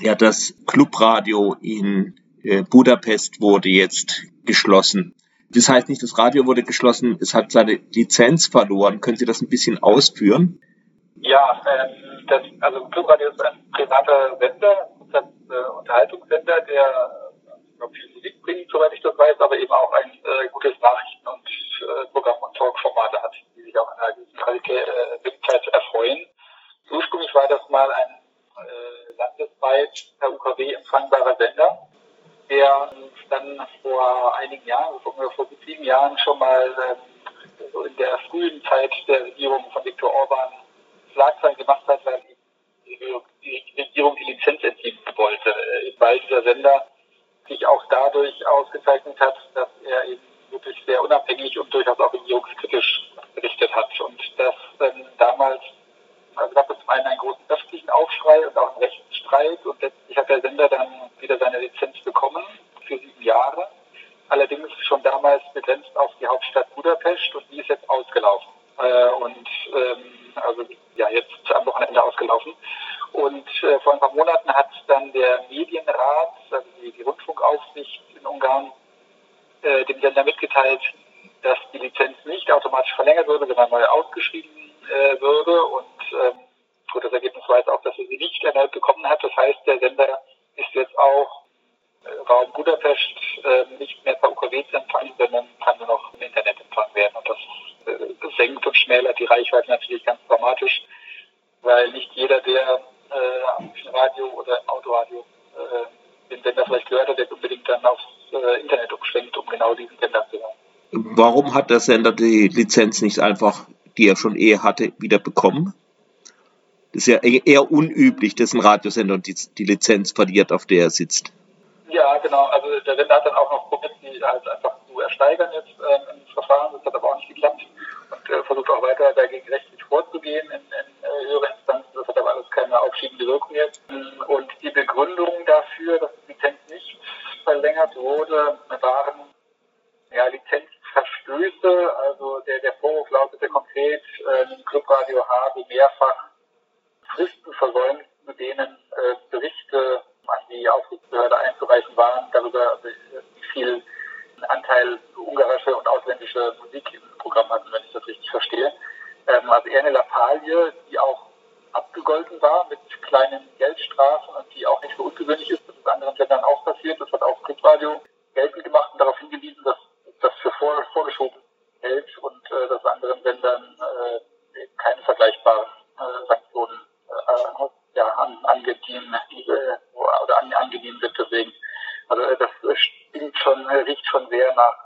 Ja, das Clubradio in äh, Budapest wurde jetzt geschlossen. Das heißt nicht, das Radio wurde geschlossen, es hat seine Lizenz verloren. Können Sie das ein bisschen ausführen? Ja, ähm, das, also Clubradio ist ein privater Sender, ein äh, Unterhaltungssender, der äh, viel Musik bringt, soweit ich das weiß, aber Empfangbarer Sender, der dann vor einigen Jahren, vor, vor sieben Jahren schon mal ähm, so in der frühen Zeit der Regierung von Viktor Orban Schlagzeilen gemacht hat, weil die, die Regierung die Lizenz entziehen wollte, äh, weil dieser Sender sich auch dadurch ausgezeichnet hat, dass er eben wirklich sehr unabhängig und durchaus auch regierungskritisch berichtet hat. Und das ähm, damals also gab es zum einen einen großen öffentlichen Aufschrei und auch einen Rechtsstreit und letztlich hat der Sender dann wieder seine Lizenz bekommen für sieben Jahre. Allerdings schon damals begrenzt auf die Hauptstadt Budapest und die ist jetzt ausgelaufen. Äh, und ähm, also ja jetzt am Wochenende ausgelaufen. Und äh, vor ein paar Monaten hat dann der Medienrat, also die, die Rundfunkaufsicht in Ungarn, äh, dem Sender mitgeteilt, dass die Lizenz nicht automatisch verlängert würde, sondern neu ausgeschrieben äh, würde. Und ähm, gut, das Ergebnis war jetzt auch, dass er sie nicht erneut bekommen hat. Das heißt, der Sender ist jetzt auch äh, Raum Budapest äh, nicht mehr per UKW zu empfangen, sondern kann nur noch im Internet empfangen werden. Und das, äh, senkt und schmälert die Reichweite natürlich ganz dramatisch, weil nicht jeder, der äh, am Radio oder im Autoradio äh, den Sender vielleicht gehört hat, der unbedingt dann aufs äh, Internet umschwenkt, um genau diesen Sender zu hören. Warum hat der Sender die Lizenz nicht einfach, die er schon eh hatte, wieder bekommen? Das ist ja eher unüblich, dass ein Radiosender die, die Lizenz verliert, auf der er sitzt. Ja, genau. Also der Sender hat dann auch noch probiert, die halt einfach zu ersteigern jetzt ähm, im Verfahren. Das hat aber auch nicht geklappt und äh, versucht auch weiter dagegen rechtlich vorzugehen in, in äh, höhere Instanzen. Das hat aber alles keine aufschiebende Wirkung jetzt. Und die Begründung dafür, dass die Lizenz nicht verlängert wurde, waren ja, Lizenzverstöße. Also der, der Vorwurf lautete konkret, äh, Clubradio habe mehrfach Fristen versäumt, mit denen äh, Berichte an die Aufsichtsbehörde einzureichen waren, darüber, also, wie viel Anteil ungarische und ausländische Musik im Programm hatten, wenn ich das richtig verstehe. Ähm, also eher eine Lappalie, die auch abgegolten war mit kleinen Geldstrafen und die auch nicht so ungewöhnlich ist. Das ist anderen Ländern auch passiert. Das hat auch Clubradio geltend gemacht und darauf hingewiesen, dass das für vor, vorgeschoben hält und äh, dass anderen Ländern äh, keine vergleichbaren äh, äh, an, angedient äh, oder an, angedient sind. Deswegen, also äh, das stinkt schon, riecht schon sehr nach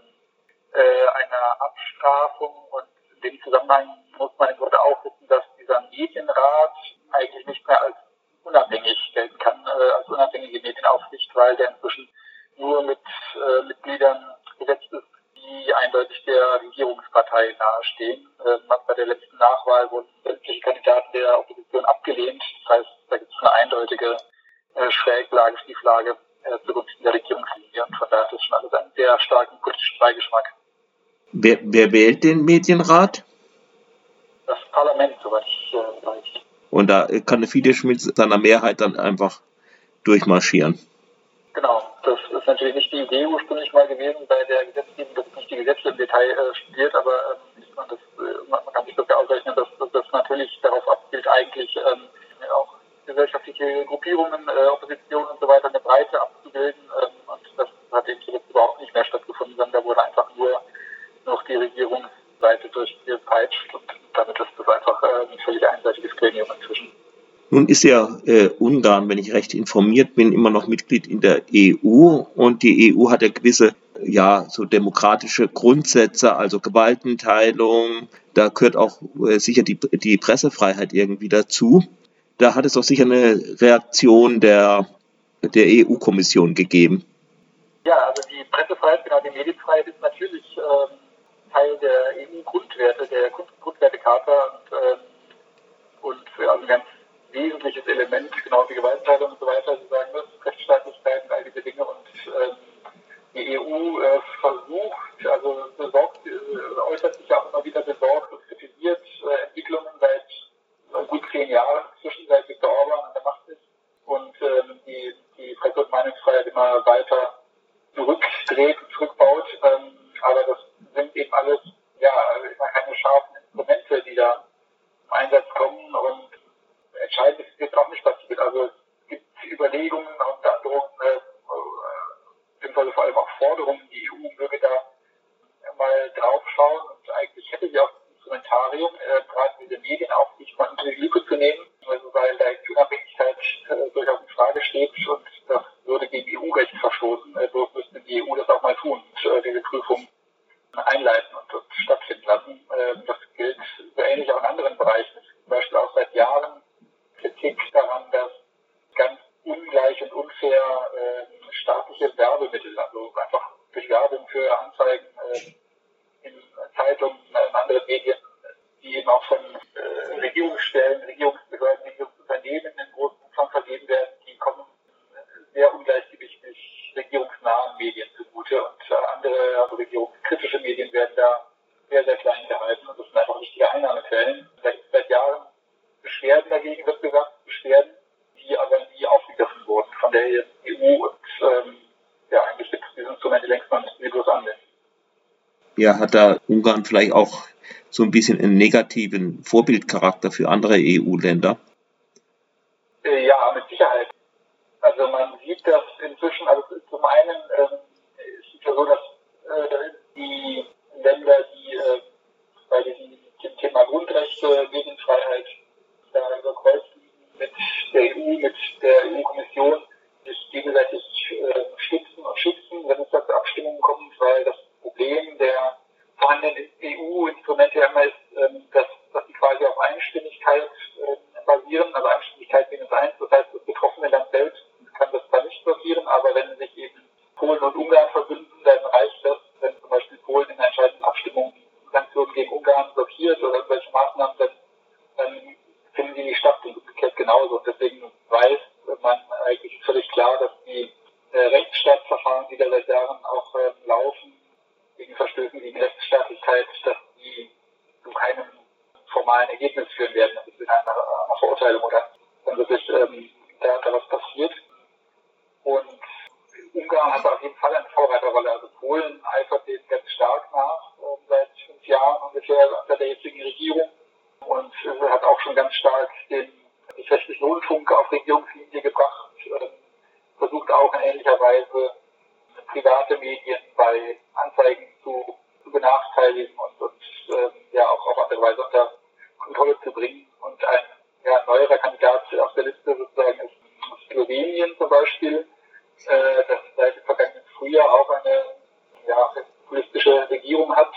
äh, einer Abstrafung und in dem Zusammenhang muss man im Grunde auch wissen, dass dieser Medienrat eigentlich nicht mehr als unabhängig gelten kann, äh, als unabhängige Medienaufsicht, weil der inzwischen nur mit äh, Mitgliedern besetzt ist, die eindeutig der Regierungspartei nahestehen. Äh, bei der letzten Nachwahl wurden sämtliche Kandidaten der Opposition abgelehnt. Eindeutige äh, Schräglage, Schieflage äh, zugunsten der Regierungslinie. Und von daher ist das schon alles einen sehr starken politischen Beigeschmack. Wer, wer wählt den Medienrat? Das Parlament, soweit ich äh, weiß. Und da kann der Fidesz mit seiner Mehrheit dann einfach durchmarschieren. Genau, das ist natürlich nicht die Idee ursprünglich mal gewesen bei der Gesetzgebung, dass nicht die Gesetze im Detail äh, studiert, aber ähm, man, das, äh, man, kann sich ja ausrechnen, dass das natürlich darauf abzielt, eigentlich ähm, gesellschaftliche Gruppierungen, äh, Opposition und so weiter eine Breite abzubilden. Ähm, und das hat eben zuletzt überhaupt nicht mehr stattgefunden, sondern da wurde einfach nur noch die Regierungsseite durchgepeitscht und damit ist das einfach äh, ein völlig einseitiges Gremium inzwischen. Nun ist ja äh, Ungarn, wenn ich recht informiert bin, immer noch Mitglied in der EU und die EU hat ja gewisse ja so demokratische Grundsätze, also Gewaltenteilung. Da gehört auch äh, sicher die, die Pressefreiheit irgendwie dazu. Da hat es doch sicher eine Reaktion der der EU-Kommission gegeben. Ja, also die Pressefreiheit, genau die Medienfreiheit ist natürlich ähm, Teil der EU-Grundwerte, der Grundwertecharta und, ähm, und also ganz wesentliches Element, genau wie Gewaltenteilung und so weiter. Sie sagen das, Rechtsstaatlichkeit und all diese Dinge. Und ähm, die EU äh, versucht, also besorgt, äh, äußert sich Maschine der Viktor Orban an der Macht ist und ähm, die, die Presse- und Meinungsfreiheit immer weiter zurückdreht und zurückbaut. Ähm, aber das sind eben alles, ja, also immer keine scharfen Instrumente, die da im Einsatz kommen und entscheidend ist jetzt auch nicht, was die äh, durchaus in Frage steht und das würde gegen EU-Recht verstoßen. Bloß müsste die EU das auch mal tun und äh, diese Prüfung einleiten und, und stattfinden lassen. Äh, das gilt so ähnlich auch in anderen Bereichen. Zum Beispiel auch seit Jahren Kritik daran, dass ganz ungleich und unfair äh, staatliche Werbemittel, also einfach durch Werbung für Anzeigen äh, in Zeitungen, in anderen Medien, die eben auch von äh, Regierungsstellen, Regierungsbehörden, Regierungsunternehmen in großem Umfang vergeben werden, die kommen sehr ungleichgewichtig regierungsnahen Medien zugute und äh, andere, also regierungskritische Medien werden da sehr, sehr klein gehalten und das sind einfach wichtige Einnahmequellen. Da seit Jahren Beschwerden dagegen, Wettbewerbsbeschwerden, die aber nie aufgegriffen wurden von der EU und ähm, ja, eigentlich gibt es diese Instrumente längst, müsste sie bloß anwenden. Ja, hat da Ungarn vielleicht auch so ein bisschen einen negativen Vorbildcharakter für andere EU-Länder? Äh, ja, mit Sicherheit. Also man sieht das inzwischen, also zum einen ähm, ist es ja so, dass äh, die Länder, die äh, bei diesem dem Thema Grundrechte, Medienfreiheit da über Kreuz mit der EU, mit der EU-Kommission sich gegenseitig äh, stützen und schützen, wenn es da zu Abstimmungen kommt, weil das Problem der vorhandenen EU-Instrumente immer ist, ähm, dass, dass die quasi auf Einstimmigkeit äh, basieren, also Einstimmigkeit minus eins, das heißt, das betroffene Land selbst kann das zwar nicht passieren, aber wenn sich eben Polen und Ungarn verbünden, dann reicht das, wenn zum Beispiel Polen in der entscheidenden Abstimmung Sanktionen gegen Ungarn blockiert oder irgendwelche Maßnahmen, dann, dann finden die nicht statt und umgekehrt genauso. Und deswegen weiß man eigentlich völlig klar, dass die äh, Rechtsstaatsverfahren, die da seit Jahren auch äh, laufen, gegen Verstößen gegen Rechtsstaatlichkeit, dass die zu keinem formalen Ergebnis führen werden, also in einer, einer Verurteilung oder dann wirklich ähm, da, da was passiert. Und Ungarn hat auf jeden Fall eine Vorreiterrolle. Also Dem ganz stark nach, äh, seit fünf Jahren ungefähr unter der jetzigen Regierung. Und äh, hat auch schon ganz stark den rechtlichen Rundfunk auf Regierungslinie gebracht, äh, versucht auch in ähnlicher Weise private Medien bei Anzeigen zu, zu benachteiligen Regierung hat